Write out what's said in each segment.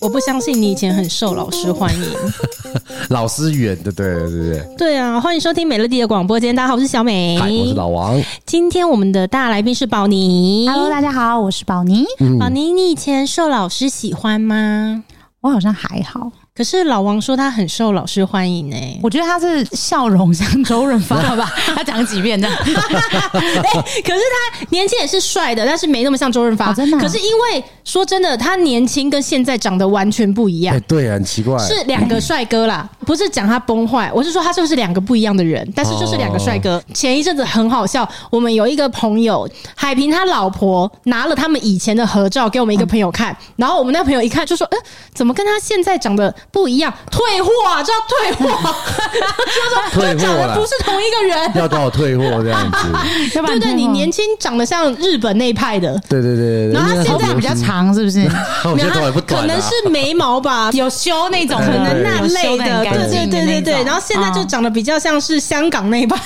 我不相信你以前很受老师欢迎，老师远的，对对对对。对啊，欢迎收听美乐蒂的广播间，大家好，我是小美，嗨，我是老王。今天我们的大来宾是宝妮，Hello，大家好，我是宝妮。宝妮，你以前受老师喜欢吗？我好像还好。可是老王说他很受老师欢迎呢、欸，我觉得他是笑容像周润发吧，他讲几遍这样。欸、可是他年轻也是帅的，但是没那么像周润发。哦、真的、啊。可是因为说真的，他年轻跟现在长得完全不一样。欸、对，很奇怪。是两个帅哥啦，不是讲他崩坏，我是说他就是两个不一样的人？但是就是两个帅哥。哦、前一阵子很好笑，我们有一个朋友海平他老婆拿了他们以前的合照给我们一个朋友看，嗯、然后我们那朋友一看就说：“嗯、呃，怎么跟他现在长得不一样？”退货啊，叫退货，就说长得不是同一个人，要多少退货这样子？对对对，你年轻长得像日本那派的，对对对，然后他现在比较长，是不是？可能是眉毛吧，有修那种，可能那类的，对对对对对。然后现在就长得比较像是香港那派，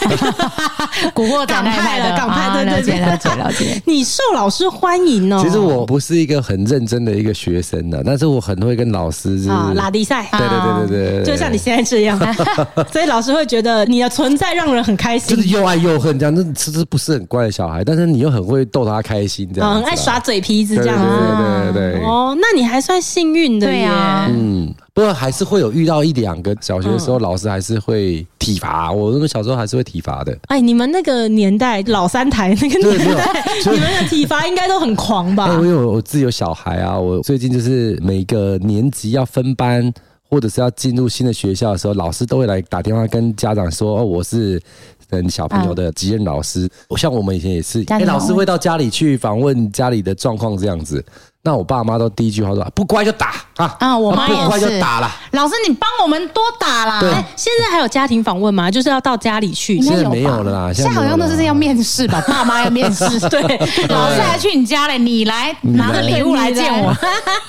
古惑仔那派的港派，对对对，了解了解。你受老师欢迎哦。其实我不是一个很认真的一个学生的，但是我很会跟老师啊拉低赛，对对对对对。就像你现在这样，所以老师会觉得你的存在让人很开心，就是又爱又恨这样。那其实不是很乖的小孩，但是你又很会逗他开心，这样，很爱耍嘴皮子这样。对对对对。哦，那你还算幸运的呀。嗯，不过还是会有遇到一两个小学的时候，老师还是会体罚。我那么小时候还是会体罚的。哎，你们那个年代老三台那个年代，你们的体罚应该都很狂吧？因为我自己有小孩啊，我最近就是每个年级要分班。或者是要进入新的学校的时候，老师都会来打电话跟家长说：“哦，我是嗯小朋友的级任老师。”像我们以前也是，哎，老师会到家里去访问家里的状况这样子。那我爸妈都第一句话说：“不乖就打啊！”啊，我妈也是，不乖就打了。老师，你帮我们多打啦。对，现在还有家庭访问吗？就是要到家里去？现在没有了啦。现在好像都是要面试吧？爸妈要面试，对，老师还去你家嘞，你来拿着礼物来见我。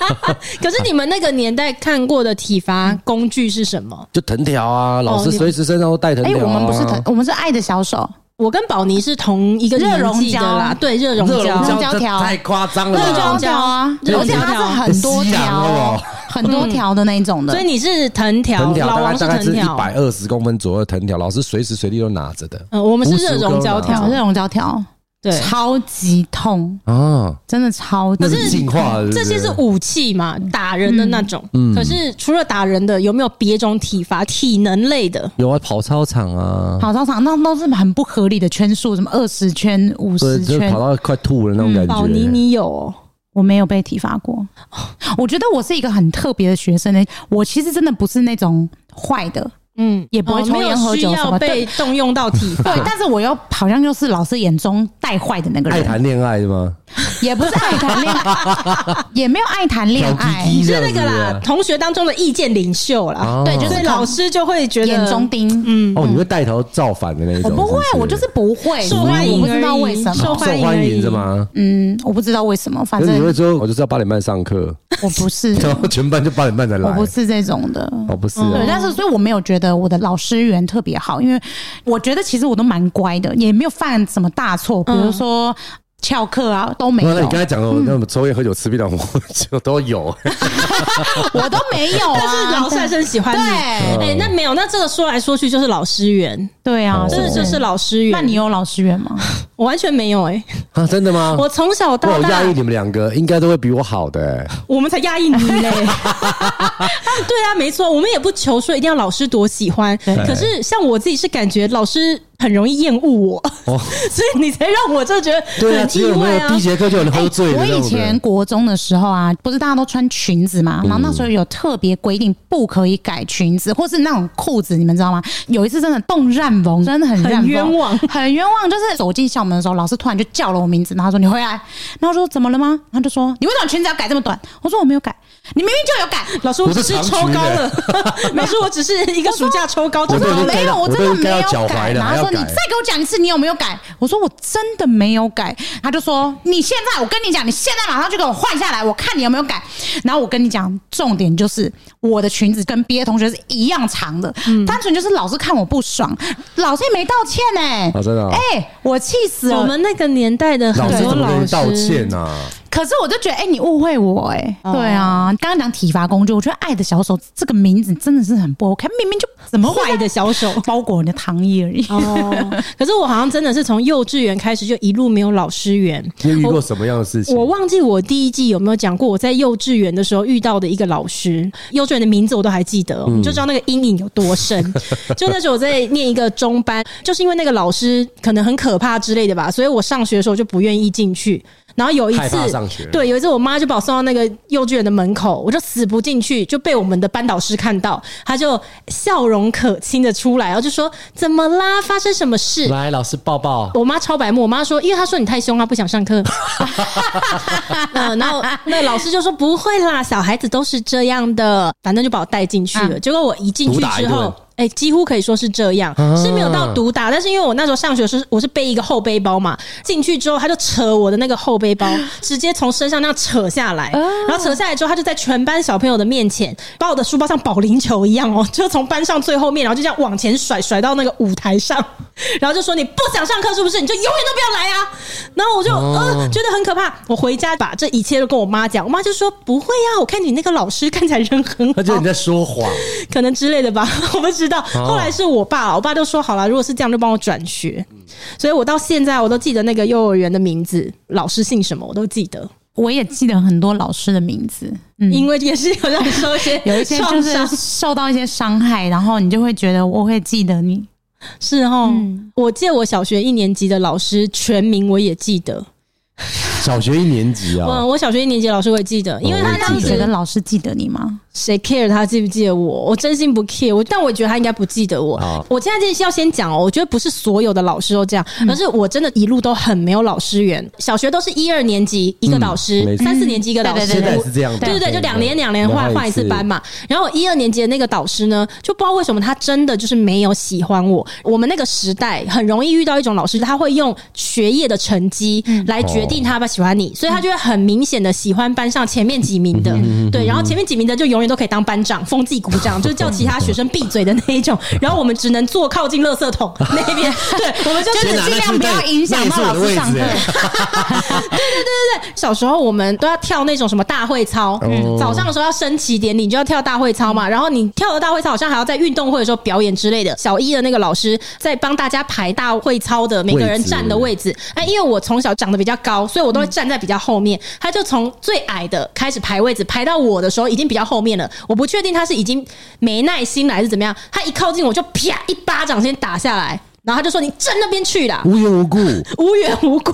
可是你们那个年代看过的体罚工具是什么？就藤条啊，老师随时身上都带藤条。哎，我们不是藤，我们是爱的小手。我跟宝妮是同一个热熔胶。啦，对，热熔胶，胶条。太夸张了，热熔胶啊，而且它是很多条，很多条的那种的，所以你是藤条，藤条大概是藤条，一百二十公分左右的藤条，老师随时随地都拿着的。嗯，我们是热熔胶条，热熔胶条。对，超级痛啊！真的超级，可是进化这些是武器嘛，打人的那种。嗯，可是除了打人的，有没有别种体罚、体能类的？有啊，跑操场啊，跑操场那都是很不合理的圈数，什么二十圈、五十圈，跑到快吐了那种感觉。宝妮，你有哦？我没有被体罚过。我觉得我是一个很特别的学生呢。我其实真的不是那种坏的。嗯，也不会抽烟喝酒什么被动用到体罚，对，但是我又好像就是老师眼中带坏的那个人。爱谈恋爱是吗？也不是爱谈恋爱，也没有爱谈恋爱，你是那个啦，同学当中的意见领袖啦。对，就是老师就会觉得眼中钉。嗯，哦，你会带头造反的那种？我不会，我就是不会。受欢迎，我不知道为什么受欢迎是吗？嗯，我不知道为什么，反正你会说，我就知道八点半上课。我不是，然后全班就八点半才来。我不是这种的，我不是。对，但是所以我没有觉得我的老师缘特别好，因为我觉得其实我都蛮乖的，也没有犯什么大错，比如说。翘课啊，都没有。那你刚才讲的那么抽烟喝酒吃槟榔，我 就都有。我都没有啊，但是老师还是很喜欢你。哎，那没有，那这个说来说去就是老师缘。对啊，这就是老师缘。那你有老师缘吗？我完全没有哎。啊，真的吗？我从小到大，我压抑你们两个，应该都会比我好的。我们才压抑你嘞。对啊，没错，我们也不求说一定要老师多喜欢。可是像我自己是感觉老师。很容易厌恶我，哦、所以你才让我就觉得很意外啊！对啊，有没有第一节课就很喝醉、欸。我以前国中的时候啊，不是大家都穿裙子嘛，然后那时候有特别规定不可以改裙子，或是那种裤子，你们知道吗？有一次真的动乱风，真的很很冤枉，很冤枉。就是走进校门的时候，老师突然就叫了我名字，然后说：“你回来。”然后说：“怎么了吗？”他就说：“你为什么裙子要改这么短？”我说：“我没有改。”你明明就有改，老师，我只是抽高了。老师，我只是一个暑假抽高，真的没有，我真的没有改。然后说，你再给我讲一次，你有没有改？我说我真的没有改。他就说，你现在，我跟你讲，你现在马上就给我换下来，我看你有没有改。然后我跟你讲，重点就是我的裙子跟别的同学是一样长的，单纯就是老师看我不爽，老师也没道歉呢。真的，哎，我气死了。我们那个年代的很多老师道歉啊。可是我就觉得，哎、欸，你误会我、欸，哎、哦，对啊，刚刚讲体罚工具，我觉得“爱的小手”这个名字真的是很不 OK，明明就怎么坏的小手包裹你的糖衣而已。哦，可是我好像真的是从幼稚园开始就一路没有老师缘。你遇过什么样的事情？我，我忘记我第一季有没有讲过我在幼稚园的时候遇到的一个老师，幼稚园的名字我都还记得，你就知道那个阴影有多深。就那时候我在念一个中班，就是因为那个老师可能很可怕之类的吧，所以我上学的时候就不愿意进去。然后有一次，对，有一次我妈就把我送到那个幼稚园的门口，我就死不进去，就被我们的班导师看到，他就笑容可亲的出来，然后就说：“怎么啦？发生什么事？”来，老师抱抱。我妈超白目，我妈说：“因为她说你太凶，她不想上课。”嗯，然后那老师就说：“不会啦，小孩子都是这样的。”反正就把我带进去了。结果我一进去之后。哎、欸，几乎可以说是这样，是没有到毒打，但是因为我那时候上学是我是背一个后背包嘛，进去之后他就扯我的那个后背包，直接从身上那样扯下来，然后扯下来之后，他就在全班小朋友的面前，把我的书包像保龄球一样哦，就从班上最后面，然后就这样往前甩，甩到那个舞台上，然后就说你不想上课是不是？你就永远都不要来啊！然后我就呃觉得很可怕，我回家把这一切都跟我妈讲，我妈就说不会啊，我看你那个老师看起来人很好，他觉得你在说谎，可能之类的吧，我不知。知道，后来是我爸，我爸就说好了，如果是这样，就帮我转学。所以我到现在我都记得那个幼儿园的名字，老师姓什么我都记得。我也记得很多老师的名字，嗯，因为也是有在受一些有一些就是受到一些伤害，然后你就会觉得我会记得你，是哦。我记得我小学一年级的老师全名我也记得。小学一年级啊，我小学一年级老师会记得，因为他当时的老师记得你吗？谁 care 他记不记得我？我真心不 care，我但我觉得他应该不记得我。我现在这要先讲哦，我觉得不是所有的老师都这样，而是我真的一路都很没有老师缘。小学都是一二年级一个导师，三四年级一个导师，现在是这样，对对对，就两年两年换换一次班嘛。然后一二年级的那个导师呢，就不知道为什么他真的就是没有喜欢我。我们那个时代很容易遇到一种老师，他会用学业的成绩来决定他要不要喜欢你，所以他就会很明显的喜欢班上前面几名的，对，然后前面几名的就永远都可以当班长。封自己鼓掌，就是叫其他学生闭嘴的那一种，然后我们只能坐靠近垃圾桶 那边，对，我们就是尽量不要影响到老师上课。对对对对对，小时候我们都要跳那种什么大会操，嗯、早上的时候要升旗典礼，你就要跳大会操嘛。然后你跳了大会操，好像还要在运动会的时候表演之类的。小一的那个老师在帮大家排大会操的每个人站的位置。哎，因为我从小长得比较高，所以我都站在比较后面。他就从最矮的开始排位置，排到我的时候已经比较后面了。我不确定。他是已经没耐心了，还是怎么样？他一靠近我就啪一巴掌先打下来。然后他就说：“你站那边去啦，无缘无故，无缘无故，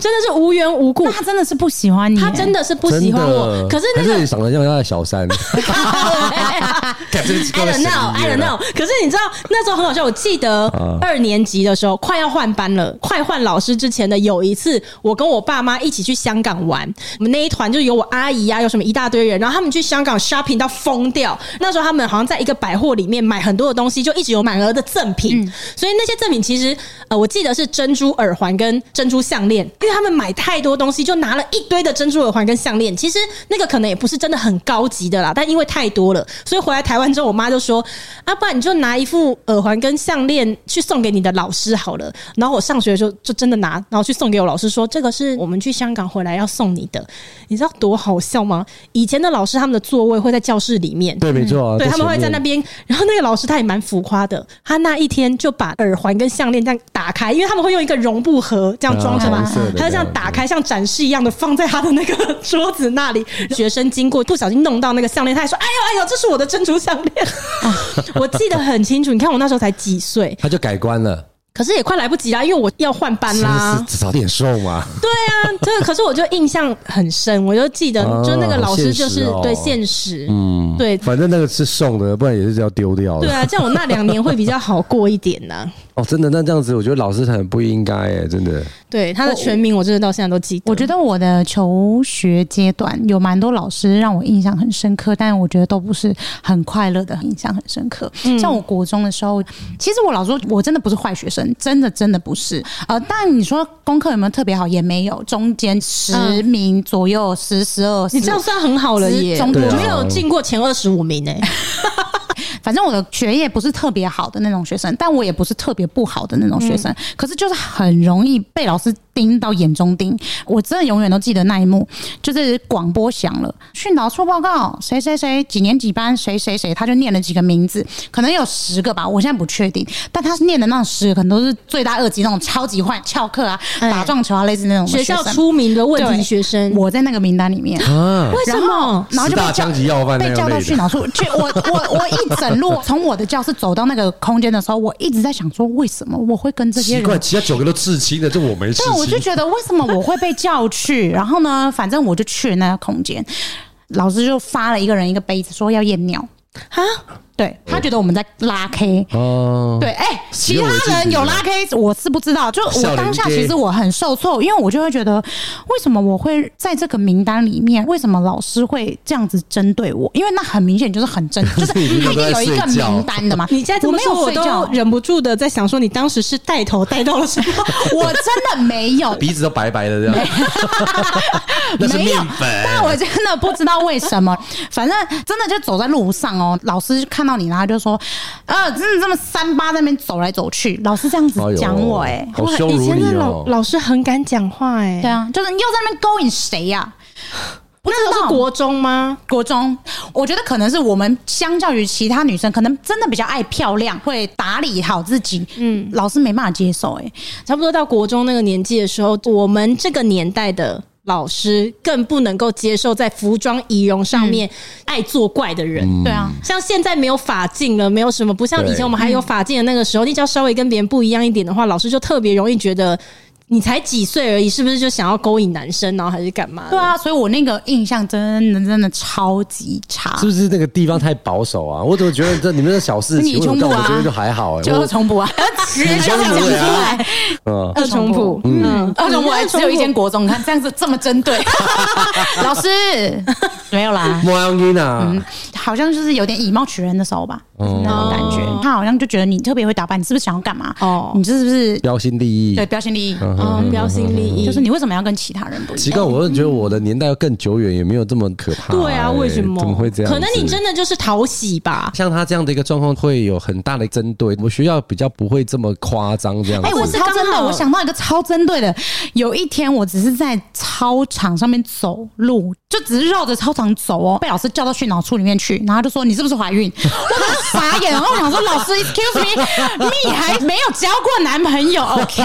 真的是无缘无故。他真的是不喜欢你，他真的是不喜欢我。可是那个长得像他的小三。I don't know, I don't know。可是你知道那时候很好笑。我记得二年级的时候快要换班了，快换老师之前的有一次，我跟我爸妈一起去香港玩。我们那一团就有我阿姨啊，有什么一大堆人。然后他们去香港 shopping 到疯掉。那时候他们好像在一个百货里面买很多的东西，就一直有满额的赠品，所以。那些赠品其实，呃，我记得是珍珠耳环跟珍珠项链，因为他们买太多东西，就拿了一堆的珍珠耳环跟项链。其实那个可能也不是真的很高级的啦，但因为太多了，所以回来台湾之后，我妈就说：“啊，不然你就拿一副耳环跟项链去送给你的老师好了。”然后我上学的时候就真的拿，然后去送给我老师说：“这个是我们去香港回来要送你的。”你知道多好笑吗？以前的老师他们的座位会在教室里面，对，没错啊，对，他们会在那边。然后那个老师他也蛮浮夸的，他那一天就把耳环跟项链这样打开，因为他们会用一个绒布盒这样装着嘛，他就这样打开，像展示一样的放在他的那个桌子那里。学生经过不小心弄到那个项链，他还说：“哎呦哎呦，这是我的珍珠项链。” 我记得很清楚，你看我那时候才几岁，他就改观了。可是也快来不及啦，因为我要换班啦。早点瘦嘛。对啊，这个可是我就印象很深，我就记得，就那个老师就是对现实，嗯，对，反正那个是送的，不然也是要丢掉的。对啊，这样我那两年会比较好过一点呢。哦，真的，那这样子，我觉得老师很不应该哎，真的。对他的全名，我真的到现在都记得。我觉得我的求学阶段有蛮多老师让我印象很深刻，但我觉得都不是很快乐的，印象很深刻。像我国中的时候，其实我老实说，我真的不是坏学生，真的真的不是。呃，但你说功课有没有特别好，也没有，中间十名左右，十十二，你这样算很好了耶。我没有进过前二十五名哎。反正我的学业不是特别好的那种学生，但我也不是特别不好的那种学生。可是就是很容易被老师盯到眼中钉。我真的永远都记得那一幕，就是广播响了，训导处报告，谁谁谁几年几班，谁谁谁，他就念了几个名字，可能有十个吧，我现在不确定。但他是念的那十个，可能都是最大二级那种超级坏翘课啊，打撞球啊，类似那种学校出名的问题学生。我在那个名单里面，为什么？然后就被叫被叫到训导处去。我我我一整路 从我的教室走到那个空间的时候，我一直在想说，为什么我会跟这些人？奇怪，其他九个都刺青的，就我没刺青。对，我就觉得为什么我会被叫去？然后呢，反正我就去了那个空间，老师就发了一个人一个杯子，说要验尿啊。对，他觉得我们在拉 K 哦，对，哎、欸，其他人有拉 K，我是不知道。就我当下其实我很受挫，因为我就会觉得，为什么我会在这个名单里面？为什么老师会这样子针对我？因为那很明显就是很针，就是 他一定有一个名单的嘛。你在这么说，我都忍不住的在想说，你当时是带头带到了什么？我真的没有，鼻子都白白的这样，那是面粉。但我真的不知道为什么，反正真的就走在路上哦，老师看到。你然后就说，呃，真的这么三八在那边走来走去，老师这样子讲我、欸，哎、以前的老老师很敢讲话、欸，哎，对啊，就是你又在那边勾引谁呀、啊？不知道那是国中吗？国中，我觉得可能是我们相较于其他女生，可能真的比较爱漂亮，会打理好自己。嗯，老师没办法接受、欸，哎，差不多到国中那个年纪的时候，我们这个年代的。老师更不能够接受在服装仪容上面爱作怪的人，对啊，像现在没有法镜了，没有什么，不像以前我们还有法镜的那个时候，你只要稍微跟别人不一样一点的话，老师就特别容易觉得。你才几岁而已，是不是就想要勾引男生，然后还是干嘛？对啊，所以我那个印象真的真的超级差。是不是那个地方太保守啊？我怎么觉得这你们的小事情，我觉得就还好哎、欸。就二重补啊，直接讲出来。嗯，二重补，嗯，二重补还只有一间国中，你看这样子这么针对 老师，没有啦。莫阳英啊，嗯，好像就是有点以貌取人的时候吧，嗯那种感觉。他好像就觉得你特别会打扮，你是不是想要干嘛？哦，你这是不是标新立异？对，标新立异。嗯，标新立异，就是你为什么要跟其他人不一样？奇怪，我觉得我的年代要更久远，也没有这么可怕。对啊，为什么？怎么会这样？可能你真的就是讨喜吧。像他这样的一个状况，会有很大的针对。我学校比较不会这么夸张这样子。哎，我是超针对，我想到一个超针对的。有一天，我只是在操场上面走路，就只是绕着操场走哦，被老师叫到训导处里面去，然后就说：“你是不是怀孕？”我很傻眼，然后我想说：“老师，excuse me，你还没有交过男朋友？OK？”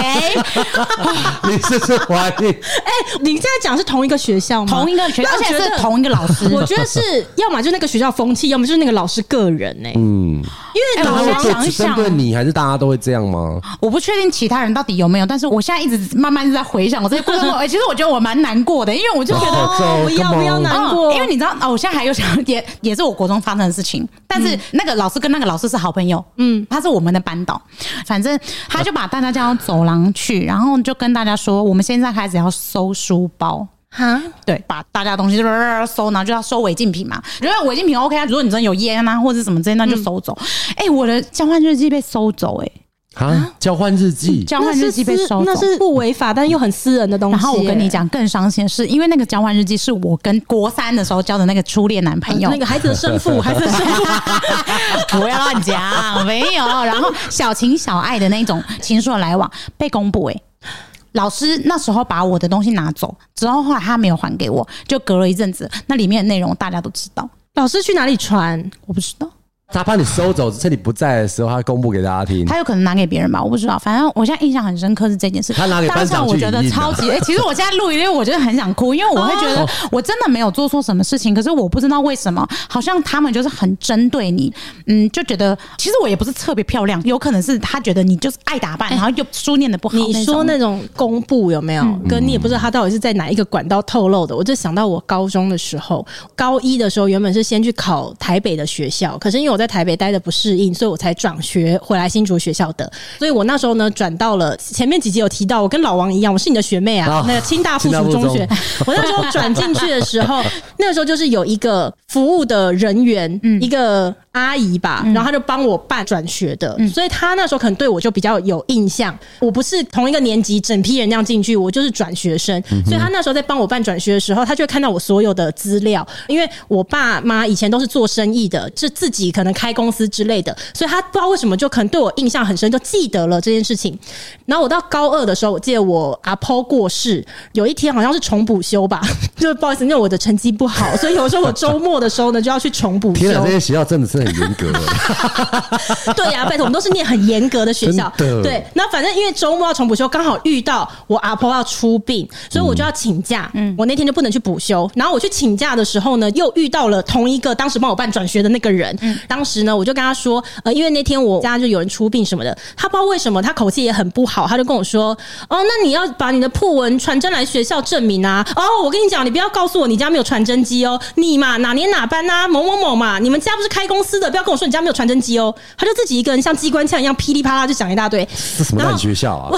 你是不是怀疑？哎，你现在讲是同一个学校吗？同一个学校，而且是同一个老师。我觉得是要么就那个学校风气，要么就是那个老师个人呢。嗯，因为老师想一想，对你还是大家都会这样吗？我不确定其他人到底有没有，但是我现在一直慢慢在回想我这些过程。哎，其实我觉得我蛮难过的，因为我就觉得不要不要难过，因为你知道哦，我现在还有想也也是我国中发生的事情，但是那个老师跟那个老师是好朋友，嗯，他是我们的班导，反正他就把大家叫到走廊去，然后就跟大家说，我们现在开始要收书包哈，对，把大家东西收，然后就要收违禁品嘛。如果违禁品 OK 啊，如果你真的有烟啊或者什么之类，那就收走。哎、嗯欸，我的交换日记被收走、欸，哎。啊！交换日记，交换日记被收走，那是不违法，但又很私人的东西。然后我跟你讲，更伤心的是，因为那个交换日记是我跟国三的时候交的那个初恋男朋友，那个孩子的生父，孩子的生父，不要乱讲，没有。然后小情小爱的那种情愫的来往被公布，哎，老师那时候把我的东西拿走之后，后来他没有还给我，就隔了一阵子，那里面的内容大家都知道。老师去哪里传？我不知道。他怕你收走，趁你不在的时候，他公布给大家听。他有可能拿给别人吧，我不知道。反正我现在印象很深刻是这件事。他拿给班长去。我觉得超级哎、欸，其实我现在录因为，我觉得很想哭，因为我会觉得我真的没有做错什么事情，可是我不知道为什么，好像他们就是很针对你。嗯，就觉得其实我也不是特别漂亮，有可能是他觉得你就是爱打扮，然后又书念的不好。你说那种公布有没有？跟你也不知道他到底是在哪一个管道透露的。我就想到我高中的时候，高一的时候原本是先去考台北的学校，可是因为我在台北待的不。适应，所以我才转学回来新竹学校的。所以我那时候呢，转到了前面几集有提到，我跟老王一样，我是你的学妹啊。那个清大附属中学，我那时候转进去的时候，那个时候就是有一个服务的人员，一个阿姨吧，然后他就帮我办转学的，嗯、所以他那时候可能对我就比较有印象。我不是同一个年级整批人那样进去，我就是转学生，嗯、所以他那时候在帮我办转学的时候，他就会看到我所有的资料。因为我爸妈以前都是做生意的，是自己可能开公司之类的，所以他不知道为什么就可能对我印象很深，就记得了这件事情。然后我到高二的时候，我记得我阿婆过世，有一天好像是重补修吧，就不好意思，因为我的成绩不好，所以有时候我周末的时候呢就要去重补修。天啊，这些学校真的是很严格。对呀、啊，拜托，我们都是念很严格的学校。的对，那反正因为周末要重补修，刚好遇到我阿婆要出殡，所以我就要请假。嗯，我那天就不能去补修。然后我去请假的时候呢，又遇到了同一个当时帮我办转学的那个人。嗯，当时呢，我就跟他说，呃，因为那天我家就有人出殡什么的，他不知道为什么，他口气也很不好，他就跟我说，哦，那你要把你的破文传真来学校证明啊。哦，我跟你讲，你不要告诉我你家没有传真机哦，你嘛哪年哪班呐、啊，某某某嘛，你们家不是开公司的，不要跟我说你家没有传真机哦。他就自己一个人像机关枪一样噼里啪啦就讲一大堆。这什么烂学校啊？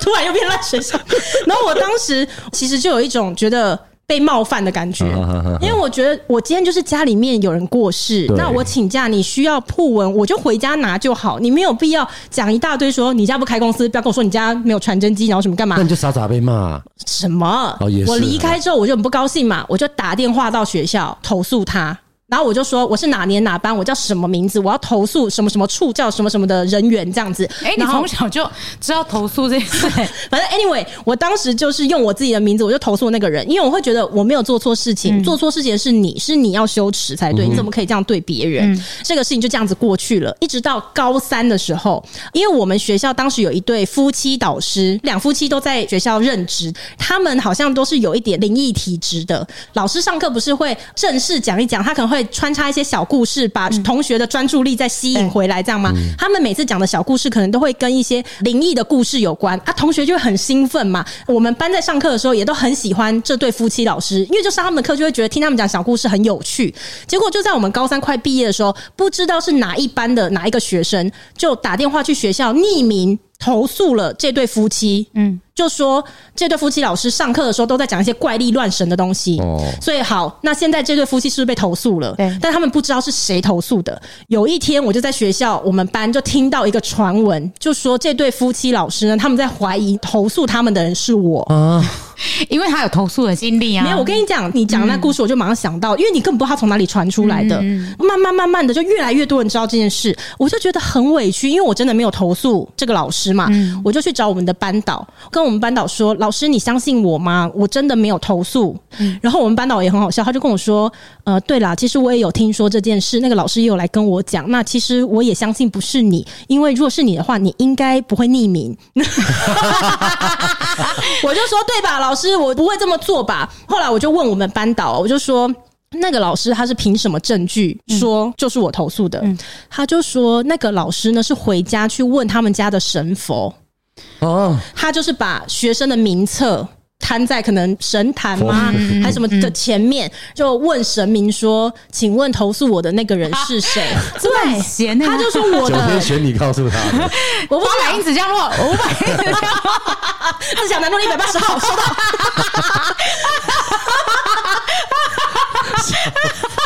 突然又变烂学校。然后我当时其实就有一种觉得被冒犯的感觉，因为我觉得我今天就是家里面有人过世，那我请假，你需要铺文，我就回家拿就好，你没有必要讲一大堆说你家不开公司，不要跟我说你家没有传真机，然后什么干嘛？那你就傻傻被骂。什么？我离开之后我就很不高兴嘛，我就打电话到学校投诉他。然后我就说我是哪年哪班，我叫什么名字，我要投诉什么什么处叫什么什么的人员这样子。哎、欸，你从小就知道投诉这件事。反正 anyway，我当时就是用我自己的名字，我就投诉那个人，因为我会觉得我没有做错事情，嗯、做错事情的是你，是你要羞耻才对，嗯、你怎么可以这样对别人？嗯、这个事情就这样子过去了。一直到高三的时候，因为我们学校当时有一对夫妻导师，两夫妻都在学校任职，他们好像都是有一点灵异体质的。老师上课不是会正式讲一讲，他可能会。穿插一些小故事，把同学的专注力再吸引回来，这样吗？嗯、他们每次讲的小故事，可能都会跟一些灵异的故事有关啊，同学就会很兴奋嘛。我们班在上课的时候，也都很喜欢这对夫妻老师，因为就上他们的课，就会觉得听他们讲小故事很有趣。结果就在我们高三快毕业的时候，不知道是哪一班的哪一个学生，就打电话去学校匿名投诉了这对夫妻。嗯。就说这对夫妻老师上课的时候都在讲一些怪力乱神的东西，哦，所以好，那现在这对夫妻是不是被投诉了？对，但他们不知道是谁投诉的。有一天，我就在学校，我们班就听到一个传闻，就说这对夫妻老师呢，他们在怀疑投诉他们的人是我啊，因为他有投诉的经历啊。没有，我跟你讲，你讲那故事，我就马上想到，因为你根本不知道他从哪里传出来的，慢慢慢慢的，就越来越多人知道这件事，我就觉得很委屈，因为我真的没有投诉这个老师嘛，我就去找我们的班导跟。我们班导说：“老师，你相信我吗？我真的没有投诉。”然后我们班导也很好笑，他就跟我说：“呃，对啦，其实我也有听说这件事，那个老师也有来跟我讲。那其实我也相信不是你，因为如果是你的话，你应该不会匿名。” 我就说：“对吧，老师，我不会这么做吧？”后来我就问我们班导，我就说：“那个老师他是凭什么证据说就是我投诉的？”他就说：“那个老师呢是回家去问他们家的神佛。”哦，他就是把学生的名册摊在可能神坛吗，还是什么的前面，就问神明说：“请问投诉我的那个人是谁？” 这么闲，他就说：“我的。”九天玄你告诉他 的，我八百英尺降落，五百英尺降落，自强南路一百八十号收到。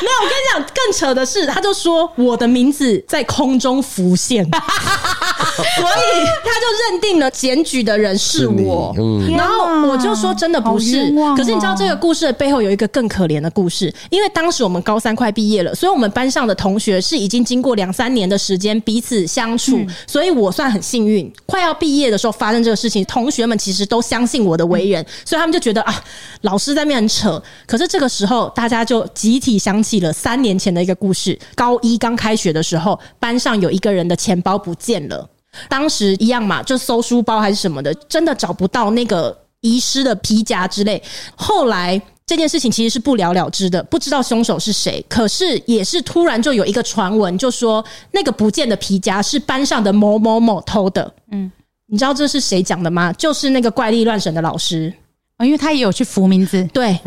没有，我跟你讲，更扯的是，他就说我的名字在空中浮现，所以他就认定了检举的人是我。是嗯、然后我就说真的不是，哦、可是你知道这个故事的背后有一个更可怜的故事，因为当时我们高三快毕业了，所以我们班上的同学是已经经过两三年的时间彼此相处，嗯、所以我算很幸运，快要毕业的时候发生这个事情，同学们其实都相信我的为人，嗯、所以他们就觉得啊，老师在面很扯。可是这个时候大家就集体想起了三年前的一个故事。高一刚开学的时候，班上有一个人的钱包不见了。当时一样嘛，就搜书包还是什么的，真的找不到那个遗失的皮夹之类。后来这件事情其实是不了了之的，不知道凶手是谁。可是也是突然就有一个传闻，就说那个不见的皮夹是班上的某某某偷的。嗯，你知道这是谁讲的吗？就是那个怪力乱神的老师。因为他也有去扶名字，对，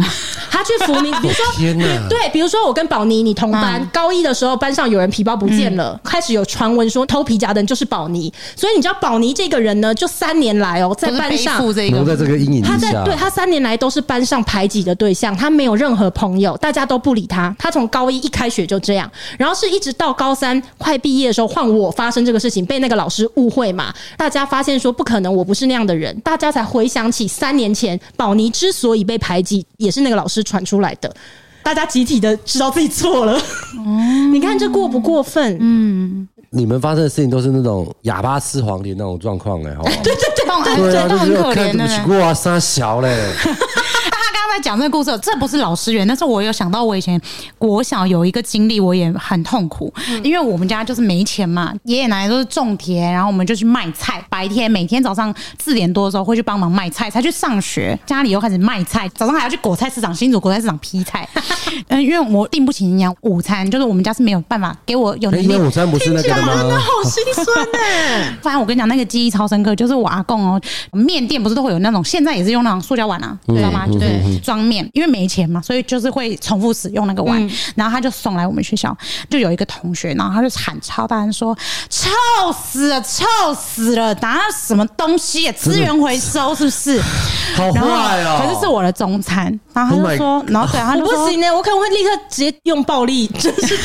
他 他去扶名，比如说，天哪，对，比如说我跟宝妮你同班，嗯。高一的时候班上有人皮包不见了，开始有传闻说偷皮夹的人就是宝妮，所以你知道宝妮这个人呢，就三年来哦，在班上不是背负这个，蒙在这个阴影之下，他在对他三年来都是班上排挤的对象，他没有任何朋友，大家都不理他。他从高一一开学就这样，然后是一直到高三快毕业的时候，换我发生这个事情，被那个老师误会嘛，大家发现说不可能，我不是那样的人，大家才回想起三年前宝妮之所以被排挤，也是那个老师传出来的。大家集体的知道自己错了，你看这过不过分？嗯，你们发生的事情都是那种哑巴吃黄连那种状况哎？对对对，对啊，就是可怜的看对不。起哇，三小嘞，在讲这个故事，这不是老师缘，但是我有想到我以前国小有一个经历，我也很痛苦，因为我们家就是没钱嘛，爷爷奶奶都是种田，然后我们就去卖菜，白天每天早上四点多的时候会去帮忙卖菜，才去上学，家里又开始卖菜，早上还要去果菜市场，新竹果菜市场批菜，嗯，因为我订不起营养午餐，就是我们家是没有办法给我有能力哎营养午餐不是那个的吗？好 心酸呢。反正我跟你讲，那个记忆超深刻，就是我阿公哦，面店不是都会有那种，现在也是用那种塑胶碗啊，知道吗？就是装面，因为没钱嘛，所以就是会重复使用那个碗。然后他就送来我们学校，就有一个同学，然后他就喊超大声说：“臭死了，臭死了！拿什么东西啊？资源回收是不是？” 好然后坏哦！可是是我的中餐，然后他 Oh 就说，然后对，他我就说不行呢，我看，我会立刻直接用暴力，就是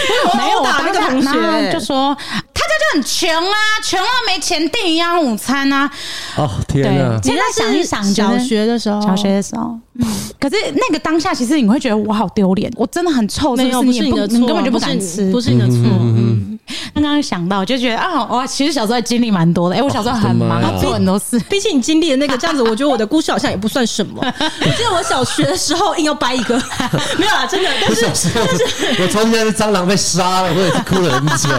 没有殴打那个同然后学，就说他家就很穷啊，穷到没钱订营养午餐啊。哦天哪！现在想一想，小学的时候，小学的时候，嗯，可是那个当下，其实你会觉得我好丢脸，我真的很臭，没有是不是？你不，是你的错，你根本就不敢吃，不是你的错。嗯，刚刚想到，就觉得啊，我其实小时候经历蛮多的。哎，我小时候很忙，做很多事。毕竟你经历的那个这样子，我觉得我的故事好像也不算什么。我记得我小学的时候硬要掰一个，没有啦，真的。但是我小时候，我从前是蟑螂被杀了，我也是哭了很久。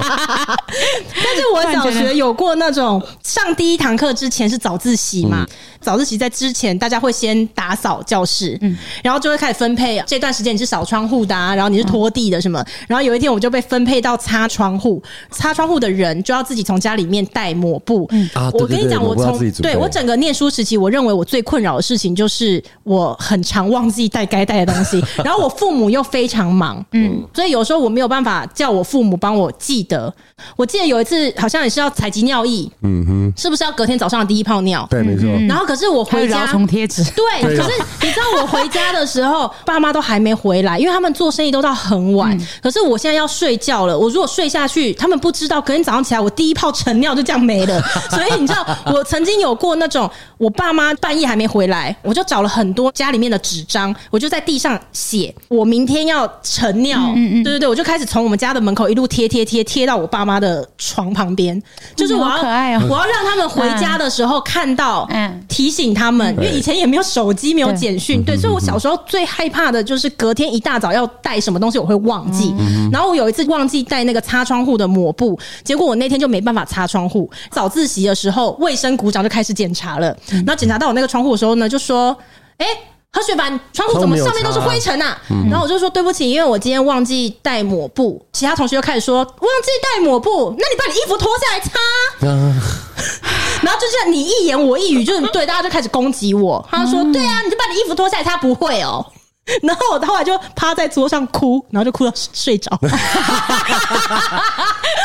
但是我小学有过那种上第一堂课之前是早自习嘛，早自习在之前大家会先打扫教室，嗯，然后就会开始分配这段时间你是扫窗户的啊，然后你是拖地的什么，然后有一天我就被分配到擦窗户，擦窗户的人就要自己从家里面带抹布，嗯。我跟你讲，我从对我整个念书时期，我认为我最困扰的事情就是我很常忘记带该带的东西，然后我父母又非常忙，嗯，所以有时候我没有办法叫我父母帮我记得。我记得有一次好像也是要采集尿液，嗯哼，是不是要隔天早上的第一泡尿？对，没错。然后可是我回家贴纸，对，可是你知道我回家的时候，爸妈都还没回来，因为他们做生意都到很晚。可是我现在要睡觉了，我如果睡下去，他们不知道，隔天早上起来我第一泡晨尿就这样没了。所以你知道，我曾经有过那种，我爸妈半夜还没回来，我就找了很多家里面的纸张，我就在地上写我明天要晨尿。对对对，我就开始从我们家的门口一路贴贴贴贴到我爸妈的床旁边，就是我要好可爱哦。我要让他们回家的时候看到，嗯。提醒他们，因为以前也没有手机，没有简讯，对，所以我小时候最害怕的就是隔天一大早要带什么东西，我会忘记。然后我有一次忘记带那个擦窗户的抹布，结果我那天就没办法擦窗户。早自习的时候，卫生股长就开始检查了，然后检查到我那个窗户的时候呢，就说：“哎。”何雪凡，窗户怎么上面都是灰尘啊？然后我就说对不起，因为我今天忘记带抹布。其他同学就开始说忘记带抹布，那你把你衣服脱下来擦。然后就这样你一言我一语，就是对大家就开始攻击我。他就说对啊，你就把你衣服脱下来擦，不会哦。然后我后来就趴在桌上哭，然后就哭到睡着。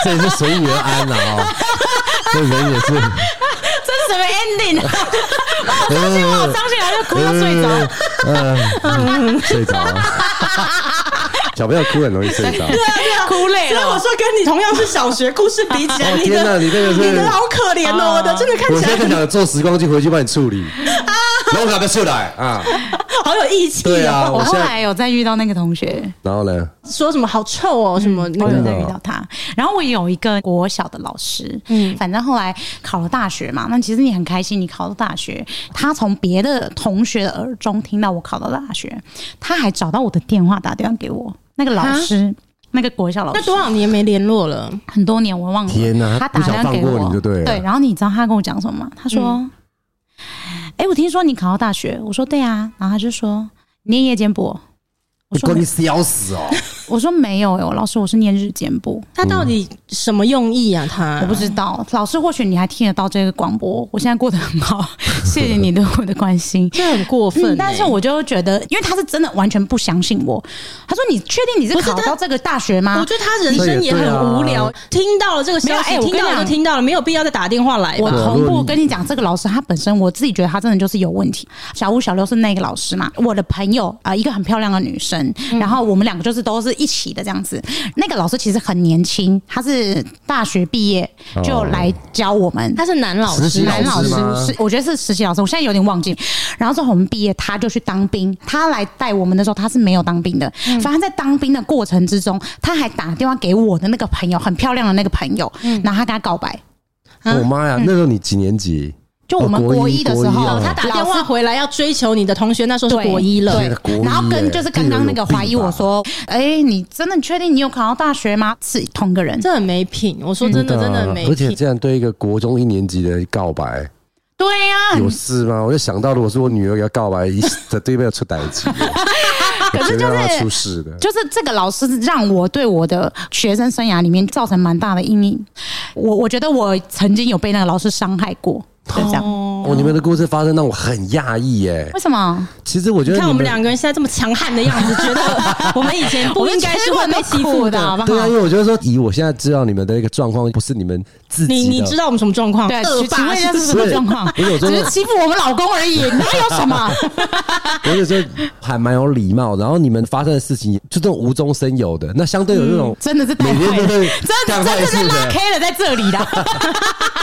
这也是随遇而安了啊！这人也是什么 ending 啊？我伤心，我好伤心，然后就哭到睡着。嗯，睡着。小朋友哭很容易睡着。对啊，对啊，哭累所以我说跟你同样是小学故事比起来，你的你这个是你的好可怜哦，我的真的看起来我现在想坐时光机回去帮你处理，啊后赶快出来啊！好有义气对啊哦。我后来有再遇到那个同学，然后呢？说什么好臭哦，什么那个我有再遇到他。然后我有一个国小的老师，嗯，反正后来考了大学嘛，那其实你很开心，你考了大学。他从别的同学的耳中听到我考到大学，他还找到我的电话打电话给我。那个老师，那个国小老师，那多少年没联络了？很多年我忘了。天哪他打电话给我，你就对了对，然后你知道他跟我讲什么吗？他说：“哎、我听说你考到大学。”我说：“对啊。”然后他就说：“你念夜间部。”我说关你笑死哦！：“我说没有哟，老师，我是念日间部。他到底什么用意啊？他我不知道，老师，或许你还听得到这个广播。我现在过得很好，谢谢你对我的关心，这很过分、欸嗯。但是我就觉得，因为他是真的完全不相信我。他说：“你确定你是考到这个大学吗？”我觉得他人生也很无聊。听到了这个消息，听到了就听到了，没有必要再打电话来。我同步跟你讲，这个老师他本身，我自己觉得他真的就是有问题。小五、小六是那个老师嘛？我的朋友啊，一个很漂亮的女生，然后我们两个就是都是一起的这样子。那个老师其实很年轻，他是大学毕业就来教我们。他是男老师，男老师是我觉得是实习老师。我现在有点忘记。然后之后我们毕业，他就去当兵。他来带我们的时候，他是没有当兵的。反正在当兵的过程之中，他还打电话给我的那个朋友，很漂亮的那个朋友，然后他跟他告白。我妈呀，那时候你几年级？就我们国一的时候，他打电话回来要追求你的同学，那时候是国一了。对，然后跟就是刚刚那个怀疑我说，哎，你真的确定你有考到大学吗？是同个人，这很没品。我说真的，真的没品。而且这样对一个国中一年级的告白，对呀，有事吗？我就想到，如果是我女儿要告白，在对面要出代志。可是就是出事的，就是这个老师让我对我的学生生涯里面造成蛮大的阴影。我我觉得我曾经有被那个老师伤害过。就这样哦，你们的故事发生让我很讶异耶。为什么？其实我觉得，看我们两个人现在这么强悍的样子，觉得 我们以前不应该是会被欺负的，好不好？对啊，因为我觉得说，以我现在知道你们的一个状况，不是你们自己。你你知道我们什么状况？对，请问一下是什么状况？不是，我只是欺负我们老公而已，哪有什么？我就说还蛮有礼貌，然后你们发生的事情就这种无中生有的，那相对有那种真的是每天都会真的真的是拉 K 了在这里的。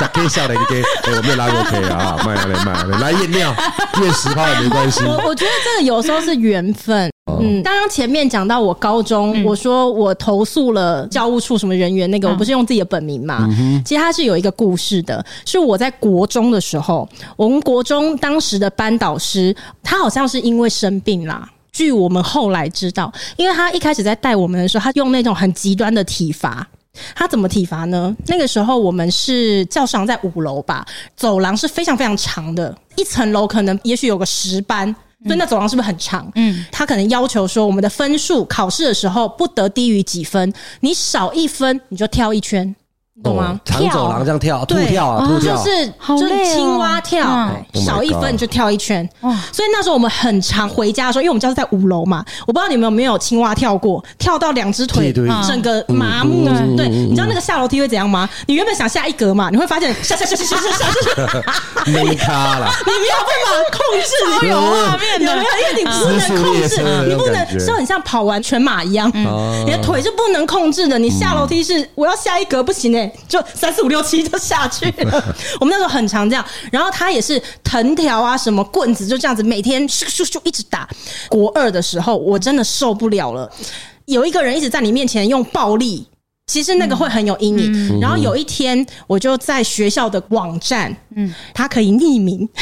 再可以笑的，你给，我没有拉过 K 啊，卖来卖来，来验尿，验十趴也没关系。我我觉得这个有时候是缘分。嗯，刚刚前面讲到我高中，我说我投诉了教务处什么人员，那个我不是用自己的本名嘛？其实他是有一个故事的，是我在国中的时候，我们国中当时的班导师，他好像是因为生病啦。据我们后来知道，因为他一开始在带我们的时候，他用那种很极端的体罚。他怎么体罚呢？那个时候我们是教室在五楼吧，走廊是非常非常长的，一层楼可能也许有个十班，所以那走廊是不是很长？嗯，他可能要求说，我们的分数考试的时候不得低于几分，你少一分你就跳一圈。懂吗？长走廊这样跳，兔跳啊，兔跳，就是就是青蛙跳，少一分就跳一圈。所以那时候我们很常回家的时候，因为我们家是在五楼嘛，我不知道你们有没有青蛙跳过，跳到两只腿整个麻木。对，你知道那个下楼梯会怎样吗？你原本想下一格嘛，你会发现下下下下下下下，没卡了，你没有办法控制，有画面的，因为你不能控制，你不能，就很像跑完全马一样，你的腿是不能控制的。你下楼梯是我要下一格不行哎。就三四五六七就下去了。我们那时候很常这样，然后他也是藤条啊，什么棍子，就这样子每天咻咻咻一直打。国二的时候，我真的受不了了。有一个人一直在你面前用暴力，其实那个会很有阴影。然后有一天，我就在学校的网站，嗯，他可以匿名。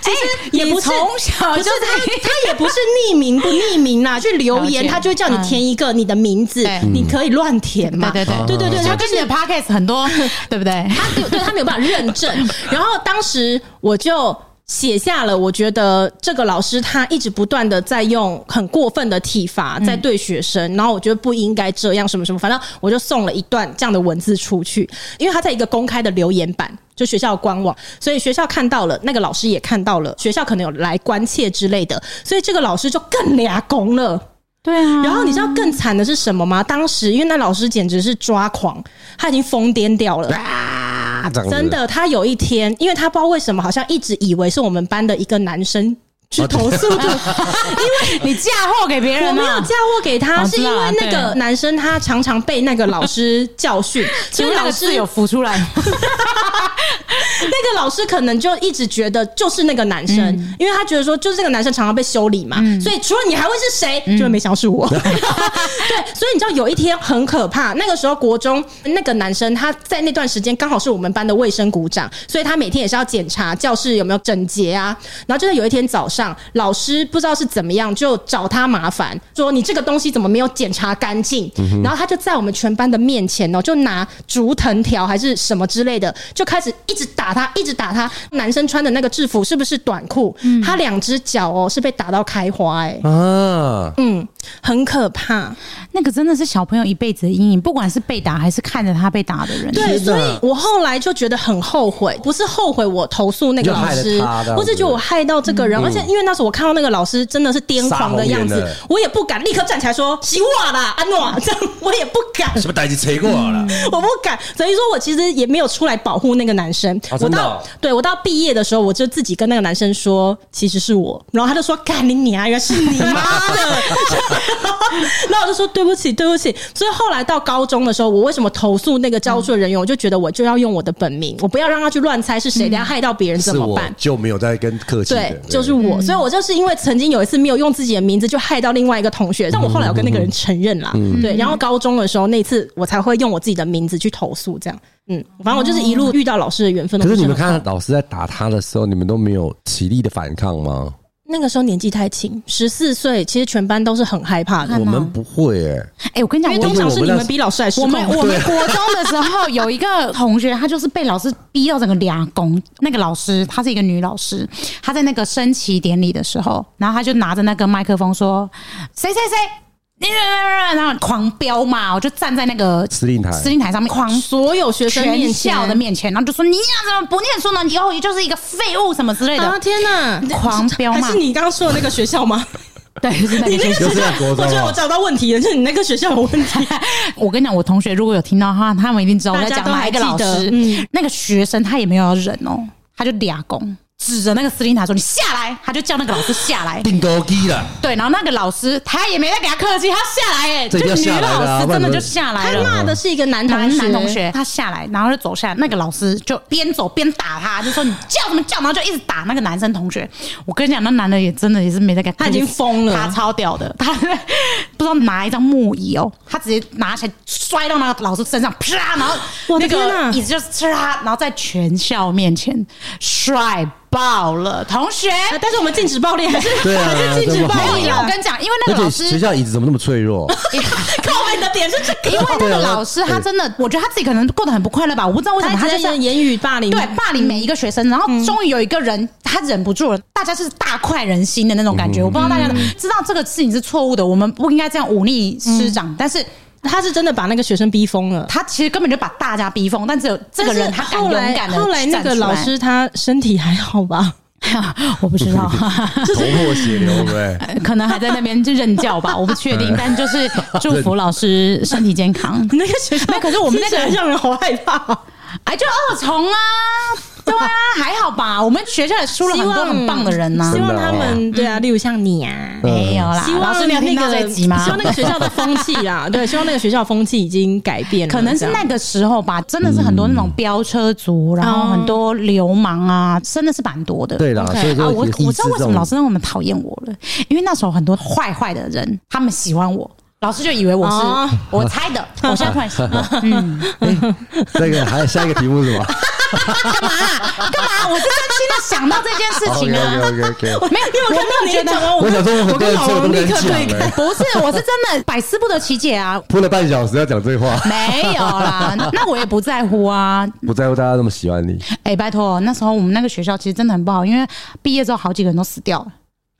其实也不是从小就是他，他也不是匿名不匿名啦，去留言他就会叫你填一个你的名字，你可以乱填嘛。对对对对对对，他跟你的 podcast 很多，对不对？他对他没有办法认证。然后当时我就写下了，我觉得这个老师他一直不断的在用很过分的体罚在对学生，然后我觉得不应该这样，什么什么，反正我就送了一段这样的文字出去，因为他在一个公开的留言板。就学校官网，所以学校看到了，那个老师也看到了，学校可能有来关切之类的，所以这个老师就更俩攻了。对啊，然后你知道更惨的是什么吗？当时因为那老师简直是抓狂，他已经疯癫掉了。啊，真的，他有一天，因为他不知道为什么，好像一直以为是我们班的一个男生。去投诉的，因为你嫁祸给别人，我没有嫁祸给他，是因为那个男生他常常被那个老师教训，所以老师有浮出来，那个老师可能就一直觉得就是那个男生，因为他觉得说就是这个男生常常被修理嘛，所以除了你还会是谁？就没想到是我。对，所以你知道有一天很可怕，那个时候国中那个男生他在那段时间刚好是我们班的卫生股长，所以他每天也是要检查教室有没有整洁啊，然后就在有一天早上。老师不知道是怎么样，就找他麻烦，说你这个东西怎么没有检查干净？然后他就在我们全班的面前哦，就拿竹藤条还是什么之类的，就开始一直打他，一直打他。男生穿的那个制服是不是短裤？他两只脚哦是被打到开花哎啊，嗯，很可怕。那个真的是小朋友一辈子的阴影，不管是被打还是看着他被打的人。对，所以我后来就觉得很后悔，不是后悔我投诉那个老师，我是觉得我害到这个人，而且因为那时候我看到那个老师真的是癫狂的样子，我也不敢立刻站起来说洗碗啦，安诺这样，我也不敢。什么代志吹过了？我不敢。等于说我其实也没有出来保护那个男生。我到对我到毕业的时候，我就自己跟那个男生说，其实是我，然后他就说干你娘，原来是你妈的。那我就说对不起，对不起。所以后来到高中的时候，我为什么投诉那个教书人员？我就觉得我就要用我的本名，我不要让他去乱猜是谁，等下害到别人怎么办？就没有在跟客气。对，就是我。所以我就是因为曾经有一次没有用自己的名字，就害到另外一个同学。但我后来有跟那个人承认啦，对。然后高中的时候那次，我才会用我自己的名字去投诉。这样，嗯，反正我就是一路遇到老师的缘分。可是你们看到老师在打他的时候，你们都没有起立的反抗吗？那个时候年纪太轻，十四岁，其实全班都是很害怕的。我们不会哎、欸，哎、欸，我跟你讲，因为通常是你们比老师还失。我们我们国中的时候有一个同学，他就是被老师逼到整个俩公。那个老师她是一个女老师，她在那个升旗典礼的时候，然后她就拿着那个麦克风说：“谁谁谁。”你然后狂飙嘛，我就站在那个司令台，司令台上面狂所有学生面校的面前，然后就说：“你俩怎么不念书呢？以后你就是一个废物什么之类的。”啊天哪，狂飙嘛！是你刚刚说的那个学校吗？对，是那个学校。我觉得我找到问题了，就是你那个学校有问题。我跟你讲，我同学如果有听到他，他们一定知道我在讲哪一个老师。那个学生他也没有要忍哦，他就俩攻。指着那个司令台说：“你下来！”他就叫那个老师下来。定高机了。对，然后那个老师他也没在给他客气，他下来哎，就是女老师真的就下来了。他骂的是一个男同学，男同学，他下来，然后就走下来。那个老师就边走边打他，就说：“你叫什么叫？”然后就一直打那个男生同学。我跟你讲，那男的也真的也是没在给他，他已经疯了，他超屌的，他不知道拿一张木椅哦，他直接拿起来摔到那个老师身上，啪！然后那个椅子就啪，然后在全校面前摔。爆了，同学！但是我们禁止暴力，还是对啊，禁止暴力。因为我跟你讲，因为那个老师学校椅子怎么那么脆弱？靠北的点是这个，因为那个老师他真的，我觉得他自己可能过得很不快乐吧。我不知道为什么他就是言语霸凌，对，霸凌每一个学生。然后终于有一个人他忍不住了，大家是大快人心的那种感觉。我不知道大家知道这个事情是错误的，我们不应该这样忤逆师长，但是。他是真的把那个学生逼疯了，他其实根本就把大家逼疯，但只有这个人他敢勇敢的。后来那个老师他身体还好吧？我不知道，头破血流对，可能还在那边就任教吧，我不确定。但就是祝福老师身体健康。那个学校，可是我们那个让人好害怕，哎，就二重啊。对啊，还好吧。我们学校也出了很多很棒的人呢。希望他们对啊，例如像你啊，没有啦。老师，你有听到这集吗？希望那个学校的风气啊，对，希望那个学校风气已经改变了。可能是那个时候吧，真的是很多那种飙车族，然后很多流氓啊，真的是蛮多的。对啦，所以说我我知道为什么老师那么讨厌我了，因为那时候很多坏坏的人，他们喜欢我。老师就以为我是 我猜的，我现在突然想，嗯，这个还有下一个题目是什么？干嘛？干嘛？我是真心的想到这件事情啊。没有，因为我看到你觉得，我想说，我跟老王立刻对看，不是，我是真的百思不得其解啊。铺了半小时要讲这话，没有啦，那我也不在乎啊，不在乎大家那么喜欢你。哎，拜托，那时候我们那个学校其实真的很不好，因为毕业之后好几个人都死掉了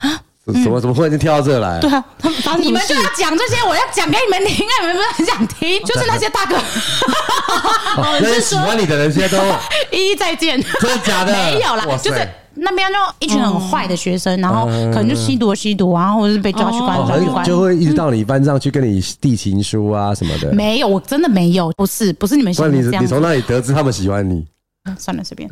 啊。怎么怎么忽然间跳到这来？对啊，他们 你们就要讲这些，我要讲给你们听，你们不是很想听？就是那些大哥，那些喜欢你的人，现在都一一再见。真的假的？没有啦，就是那边就一群很坏的学生，然后可能就吸毒吸毒，然后或者是被抓去关抓去关，就会一直到你班上去跟你递情书啊什么的。没有，我真的没有，不是不是你们想的这样。你从那里得知他们喜欢你？算了，随便。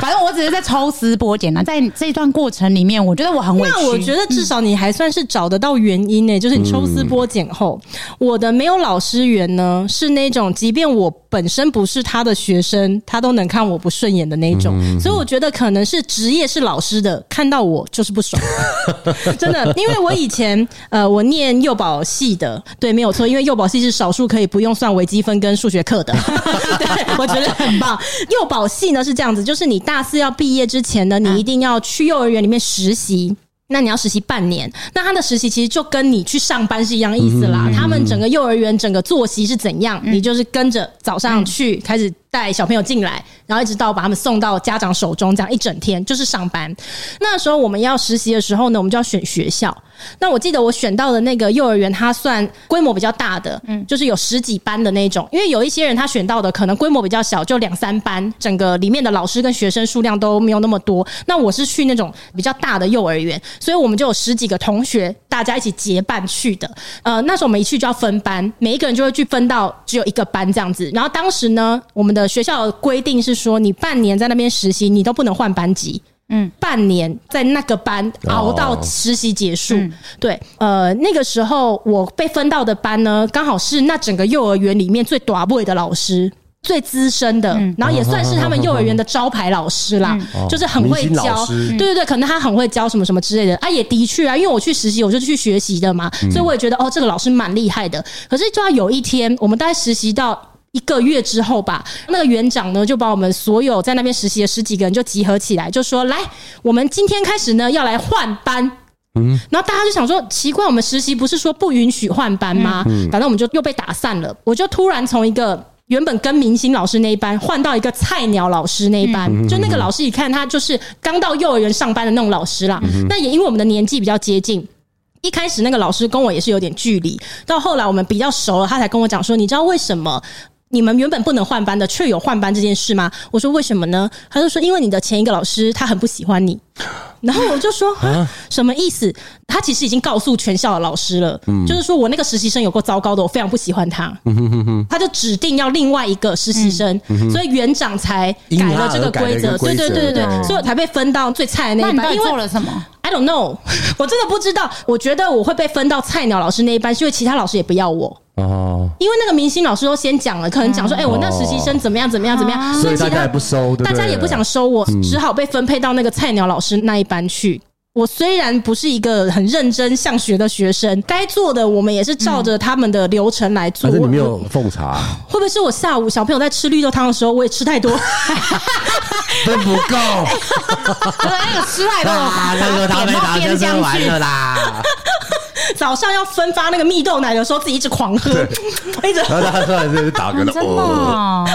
反正我只是在抽丝剥茧啊，在这段过程里面，我觉得我很委屈。那我觉得至少你还算是找得到原因呢、欸，就是你抽丝剥茧后，我的没有老师缘呢，是那种即便我本身不是他的学生，他都能看我不顺眼的那种。所以我觉得可能是职业是老师的，看到我就是不爽，真的。因为我以前呃，我念幼保系的，对，没有错，因为幼保系是少数可以不用算微积分跟数学课的，对，我觉得很棒。幼保系呢是这样子，就是你。大四要毕业之前呢，你一定要去幼儿园里面实习。那你要实习半年，那他的实习其实就跟你去上班是一样意思啦。他们整个幼儿园整个作息是怎样，你就是跟着早上去开始。带小朋友进来，然后一直到把他们送到家长手中，这样一整天就是上班。那时候我们要实习的时候呢，我们就要选学校。那我记得我选到的那个幼儿园，它算规模比较大的，嗯，就是有十几班的那种。因为有一些人他选到的可能规模比较小，就两三班，整个里面的老师跟学生数量都没有那么多。那我是去那种比较大的幼儿园，所以我们就有十几个同学，大家一起结伴去的。呃，那时候我们一去就要分班，每一个人就会去分到只有一个班这样子。然后当时呢，我们的学校的规定是说，你半年在那边实习，你都不能换班级。嗯，半年在那个班熬到实习结束，哦、对，呃，那个时候我被分到的班呢，刚好是那整个幼儿园里面最短尾的老师，最资深的，嗯、然后也算是他们幼儿园的招牌老师啦，嗯、就是很会教，对对对，可能他很会教什么什么之类的。啊，也的确啊，因为我去实习，我就去学习的嘛，嗯、所以我也觉得哦，这个老师蛮厉害的。可是就要有一天，我们大概实习到。一个月之后吧，那个园长呢就把我们所有在那边实习的十几个人就集合起来，就说：“来，我们今天开始呢要来换班。”嗯，然后大家就想说：“奇怪，我们实习不是说不允许换班吗？”嗯，反正我们就又被打散了。我就突然从一个原本跟明星老师那一班换到一个菜鸟老师那一班，就那个老师一看他就是刚到幼儿园上班的那种老师啦。那也因为我们的年纪比较接近，一开始那个老师跟我也是有点距离，到后来我们比较熟了，他才跟我讲说：“你知道为什么？”你们原本不能换班的，却有换班这件事吗？我说为什么呢？他就说因为你的前一个老师他很不喜欢你，然后我就说什么意思？他其实已经告诉全校的老师了，就是说我那个实习生有够糟糕的，我非常不喜欢他，他就指定要另外一个实习生，所以园长才改了这个规则，对对对对对，所以我才被分到最菜的那一班。因为做了什么？I don't know，我真的不知道。我觉得我会被分到菜鸟老师那一班，是因为其他老师也不要我。哦，因为那个明星老师都先讲了，可能讲说，哎，我那实习生怎么样怎么样怎么样，所以大家也不收，大家也不想收我，只好被分配到那个菜鸟老师那一班去。我虽然不是一个很认真向学的学生，该做的我们也是照着他们的流程来做。可是你没有奉茶，会不会是我下午小朋友在吃绿豆汤的时候，我也吃太多，分不够，有吃太多，绿豆汤被打就吃完了啦。早上要分发那个蜜豆奶的时候，自己一直狂喝，一直。然后他突然就打个 哦，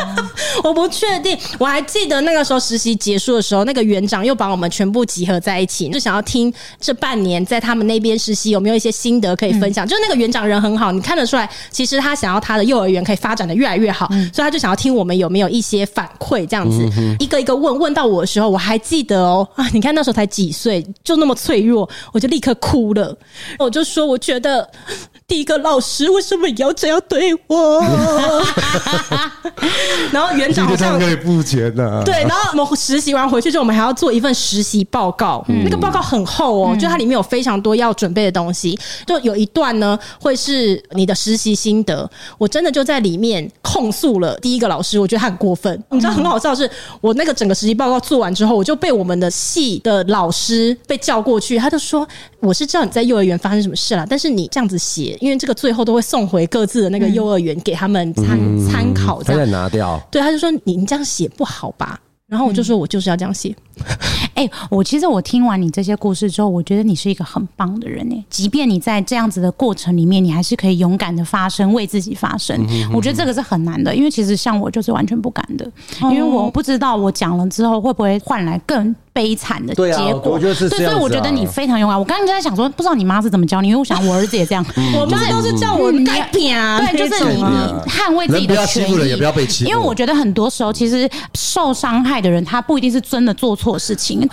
我不确定。我还记得那个时候实习结束的时候，那个园长又把我们全部集合在一起，就想要听这半年在他们那边实习有没有一些心得可以分享。就是那个园长人很好，你看得出来，其实他想要他的幼儿园可以发展的越来越好，所以他就想要听我们有没有一些反馈，这样子一个一个问，问到我的时候，我还记得哦啊，你看那时候才几岁，就那么脆弱，我就立刻哭了，我就说。我觉得第一个老师为什么要这样对我？然后园长好像可以不钱的。对，然后我们实习完回去之后，我们还要做一份实习报告。那个报告很厚哦，就它里面有非常多要准备的东西。就有一段呢，会是你的实习心得。我真的就在里面控诉了第一个老师，我觉得他很过分。你知道很好笑的是，我那个整个实习报告做完之后，我就被我们的系的老师被叫过去，他就说：“我是知道你在幼儿园发生什么事了。”但是你这样子写，因为这个最后都会送回各自的那个幼儿园给他们参参考，这样再拿掉。对，他就说你这样写不好吧？然后我就说我就是要这样写。哎、欸，我其实我听完你这些故事之后，我觉得你是一个很棒的人呢。即便你在这样子的过程里面，你还是可以勇敢的发声，为自己发声。我觉得这个是很难的，因为其实像我就是完全不敢的，因为我不知道我讲了之后会不会换来更悲惨的结果。对，所以我觉得你非常勇敢。我刚刚就在想说，不知道你妈是怎么教你，因为我想我儿子也这样，我妈都是叫我改变啊。对，就是你你捍卫自己的权益，也不要被欺负。因为我觉得很多时候，其实受伤害的人，他不一定是真的做错事情。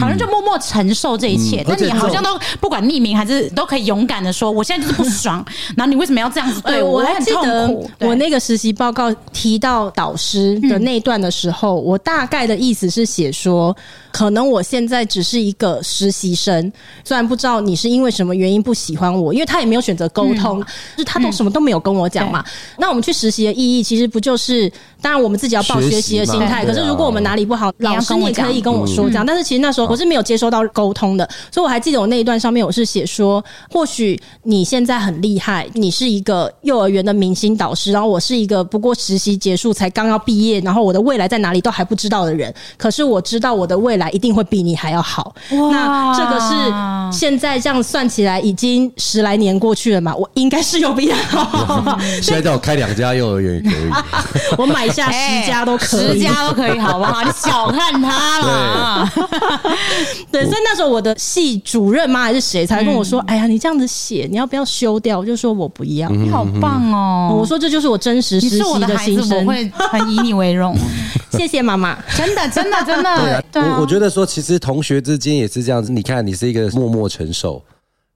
好像就默默承受这一切，但你好像都不管匿名还是都可以勇敢的说，我现在就是不爽。然后你为什么要这样子对我？我还记得我那个实习报告提到导师的那段的时候，我大概的意思是写说，可能我现在只是一个实习生，虽然不知道你是因为什么原因不喜欢我，因为他也没有选择沟通，就是他都什么都没有跟我讲嘛。那我们去实习的意义，其实不就是，当然我们自己要抱学习的心态，可是如果我们哪里不好，老师也可以跟我说这样。但是其实那时候我是没有接收到沟通的，所以我还记得我那一段上面我是写说，或许你现在很厉害，你是一个幼儿园的明星导师，然后我是一个不过实习结束才刚要毕业，然后我的未来在哪里都还不知道的人，可是我知道我的未来一定会比你还要好。那这个是现在这样算起来，已经十来年过去了嘛，我应该是有必要。现在叫我开两家幼儿园也可以，我买下十家都可以，十家都可以，好不好？你小看他了。对，所以那时候我的系主任吗还是谁才跟我说：“哎呀，你这样子写，你要不要修掉？”我就说我不要。你好棒哦！我说这就是我真实实习的心声，我会很以你为荣。谢谢妈妈，真的，真的，真的。对啊，我我觉得说，其实同学之间也是这样子。你看，你是一个默默承受，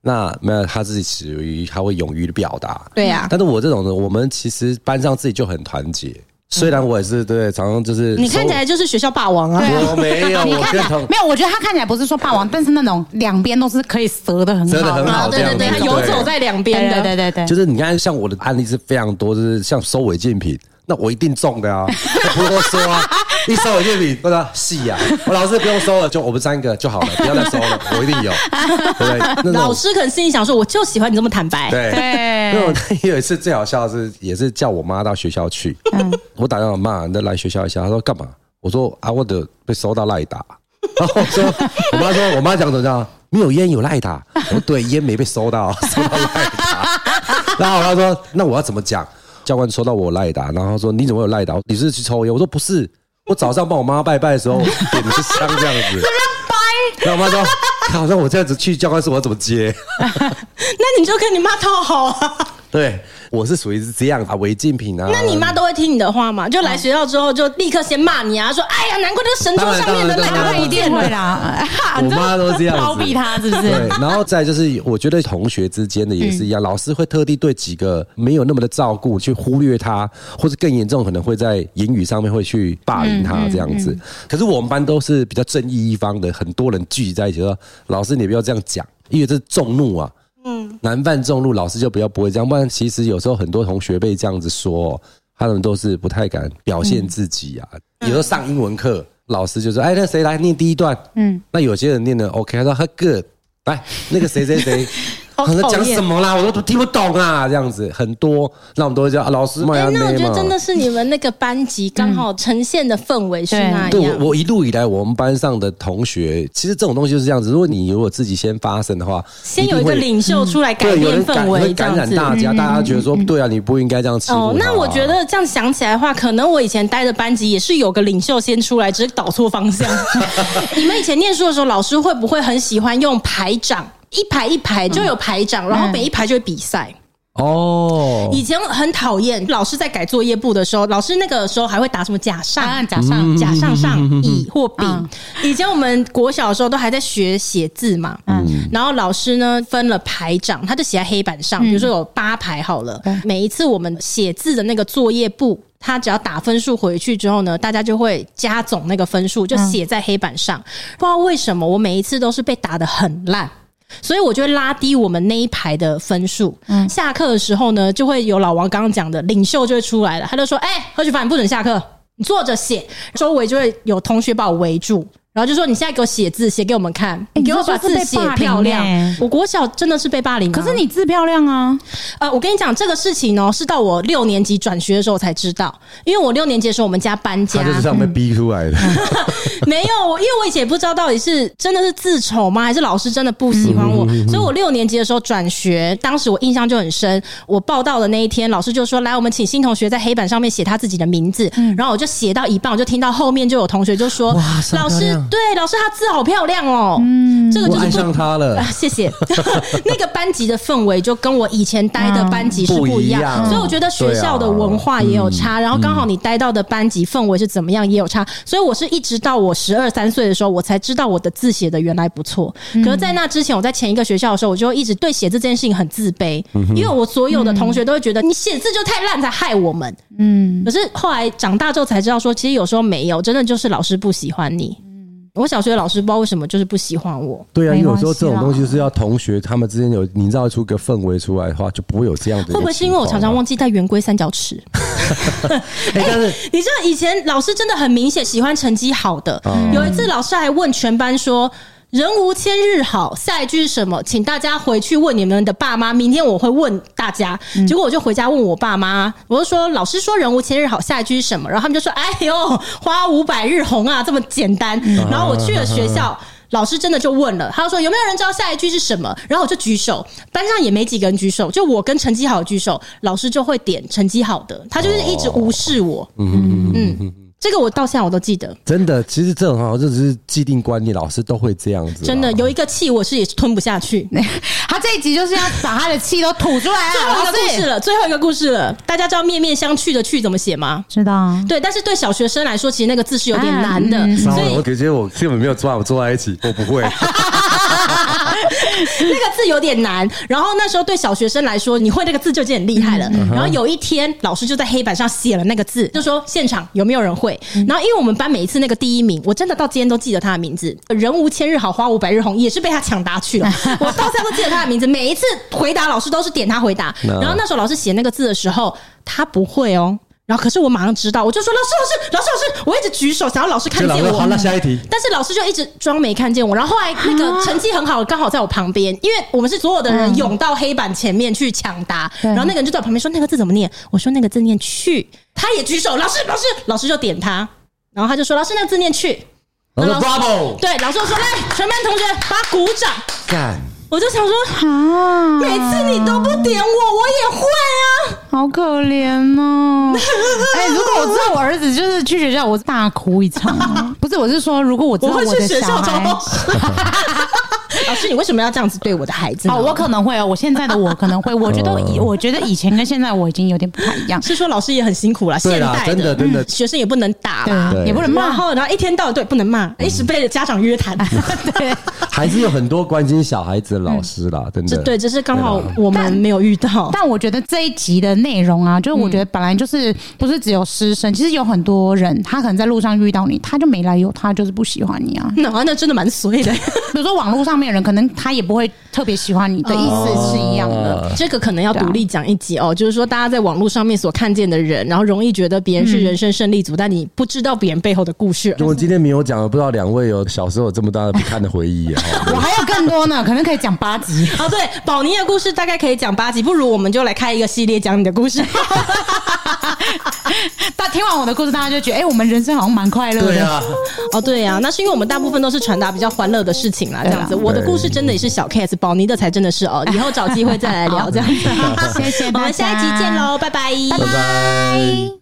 那没有他自己属于他会勇于的表达。对呀。但是我这种的，我们其实班上自己就很团结。虽然我也是对，常常就是你看起来就是学校霸王啊。我没有，你看起来没有。我觉得他看起来不是说霸王，但是那种两边都是可以折的很好，折的很好。对对对，他游走在两边的，对对对。就是你看，像我的案例是非常多，就是像收违禁品。那我一定中的啊！不多说啊，一收违禁品，我说是呀，我老师不用收了，就我们三个就好了，不要再收了，我一定有，对不对？老师可能心里想说，我就喜欢你这么坦白。对对。因为有一次最好笑的是，也是叫我妈到学校去，我打电话我妈，你来学校一下，她说干嘛？我说啊，我的被收到赖打。然后我说，我妈说，我妈讲怎么样？没有烟有赖打。我说对，烟没被收到，收到赖打。然后她说，那我要怎么讲？教官抽到我赖打，然后他说，你怎么有赖打？你是去抽烟？我说不是，我早上帮我妈拜拜的时候点的是香这样子。然后我妈说，好像我这样子去教官室，我要怎么接？那你就跟你妈讨好啊。对。我是属于是这样啊，违禁品啊。那你妈都会听你的话吗？就来学校之后就立刻先骂你啊，说哎呀，难怪这神桌上面的赖打一定会啦。我妈都这样子，包庇他是不是？对。然后再就是，我觉得同学之间的也是一样，老师会特地对几个没有那么的照顾，去忽略他，或者更严重，可能会在言语上面会去霸凌他这样子。可是我们班都是比较正义一方的，很多人聚集在一起说，老师你不要这样讲，因为这是众怒啊。嗯，难犯众怒，老师就比较不会这样。不然，其实有时候很多同学被这样子说，他们都是不太敢表现自己啊。有时候上英文课，老师就说：“哎，那谁来念第一段？”嗯，那有些人念的 OK，他说：“他 good。”来，那个谁谁谁。可能讲什么啦，我都听不懂啊，这样子很多，那我们都会叫老师。哎，那我觉得真的是你们那个班级刚好呈现的氛围是那样。对，我我一路以来我们班上的同学，其实这种东西就是这样子。如果你如果自己先发声的话，先有一个领袖出来改变氛围，会感染大家，大家觉得说对啊，你不应该这样欺负。哦，那我觉得这样想起来的话，可能我以前待的班级也是有个领袖先出来，只是导错方向。你们以前念书的时候，老师会不会很喜欢用排长？一排一排就有排长，嗯、然后每一排就会比赛。哦，以前很讨厌老师在改作业簿的时候，老师那个时候还会打什么甲上、啊、甲上、甲上上乙或丙。嗯、以前我们国小的时候都还在学写字嘛，嗯，然后老师呢分了排长，他就写在黑板上，比如说有八排好了，嗯、每一次我们写字的那个作业簿，他只要打分数回去之后呢，大家就会加总那个分数，就写在黑板上。嗯、不知道为什么，我每一次都是被打得很烂。所以我就会拉低我们那一排的分数。嗯，下课的时候呢，就会有老王刚刚讲的领袖就会出来了，他就说：“哎、欸，何许凡，你不准下课，你坐着写。”周围就会有同学把我围住。然后就说，你现在给我写字，写给我们看，你给我把字写漂亮。我国小真的是被霸凌，可是你字漂亮啊。呃，我跟你讲这个事情呢，是到我六年级转学的时候才知道，因为我六年级的时候我们家搬家，他就是这样被逼出来的。没有，因为我以前也不知道到底是真的是字丑吗，还是老师真的不喜欢我，所以我六年级的时候转学，当时我印象就很深。我报到的那一天，老师就说：“来，我们请新同学在黑板上面写他自己的名字。”然后我就写到一半，我就听到后面就有同学就说：“老师。”对，老师，他字好漂亮哦。嗯，这个就是不上他了。谢谢。那个班级的氛围就跟我以前待的班级是不一样，所以我觉得学校的文化也有差。然后刚好你待到的班级氛围是怎么样也有差。所以我是一直到我十二三岁的时候，我才知道我的字写的原来不错。可是，在那之前，我在前一个学校的时候，我就一直对写字这件事情很自卑，因为我所有的同学都会觉得你写字就太烂，才害我们。嗯，可是后来长大之后才知道，说其实有时候没有，真的就是老师不喜欢你。我小学的老师不知道为什么就是不喜欢我。对啊，有时候这种东西是要同学他们之间有营造出个氛围出来的话，就不会有这样的。会不会是因为我常常忘记带圆规三角尺？哎，但是你知道以前老师真的很明显喜欢成绩好的。有一次老师还问全班说。人无千日好，下一句是什么？请大家回去问你们的爸妈。明天我会问大家。结果我就回家问我爸妈，我就说老师说人无千日好，下一句是什么？然后他们就说：哎呦，花无百日红啊，这么简单。然后我去了学校。老师真的就问了，他就说有没有人知道下一句是什么？然后我就举手，班上也没几个人举手，就我跟成绩好的举手，老师就会点成绩好的，他就是一直无视我。嗯嗯嗯。嗯这个我到现在我都记得，真的，其实这种好这只是既定观念，老师都会这样子。真的有一个气，我是也是吞不下去。他这一集就是要把他的气都吐出来啊！最后一个故事了，最后一个故事了。大家知道面面相觑的觑怎么写吗？知道。对，但是对小学生来说，其实那个字是有点难的。所以我觉得我根本没有抓我坐在一起，我不会。那个字有点难，然后那时候对小学生来说，你会那个字就已经很厉害了。然后有一天，老师就在黑板上写了那个字，就说现场有没有人会？然后因为我们班每一次那个第一名，我真的到今天都记得他的名字。人无千日好，花无百日红，也是被他抢答去了。我到现在都记得他的名字，每一次回答老师都是点他回答。然后那时候老师写那个字的时候，他不会哦。然后，可是我马上知道，我就说老师，老师，老师，老师，我一直举手，想要老师看见我。好，那下一题。但是老师就一直装没看见我。然后后来那个成绩很好，刚好在我旁边，因为我们是所有的人涌到黑板前面去抢答。然后那个人就在我旁边说：“那个字怎么念？”我说：“那个字念去。”他也举手，老师，老师，老师就点他。然后他就说：“老师，那个字念去。”老师，Bravo！对，老师就说：“来，全班同学，把他鼓掌。”干。我就想说，啊，每次你都不点我，我也会啊，好可怜哦。哎，如果我知道我儿子就是去学校，我大哭一场。不是，我是说，如果我知道我的小孩。老师，你为什么要这样子对我的孩子？哦，我可能会哦，我现在的我可能会，我觉得以我觉得以前跟现在我已经有点不太一样。是说老师也很辛苦了，现代真的真的，学生也不能打，也不能骂，然后一天到晚对不能骂，一直被家长约谈。对，还是有很多关心小孩子的老师啦，真的。对，只是刚好我们没有遇到。但我觉得这一集的内容啊，就是我觉得本来就是不是只有师生，其实有很多人他可能在路上遇到你，他就没来由，他就是不喜欢你啊。那 那真的蛮衰的。比如说网络上面。人可能他也不会特别喜欢你的意思是一样的，这个可能要独立讲一集哦。就是说，大家在网络上面所看见的人，然后容易觉得别人是人生胜利组，但你不知道别人背后的故事。我今天没有讲，不知道两位有小时候有这么大的不堪的回忆啊？我还有更多呢，可能可以讲八集。哦，对，宝妮的故事大概可以讲八集，不如我们就来开一个系列讲你的故事。大听完我的故事，大家就觉得，哎，我们人生好像蛮快乐的。对啊，哦，对呀，那是因为我们大部分都是传达比较欢乐的事情啦，这样子。我的故事真的也是小 case，宝妮的才真的是哦，以后找机会再来聊这样子。谢谢，我们下一集见喽，拜拜，拜拜。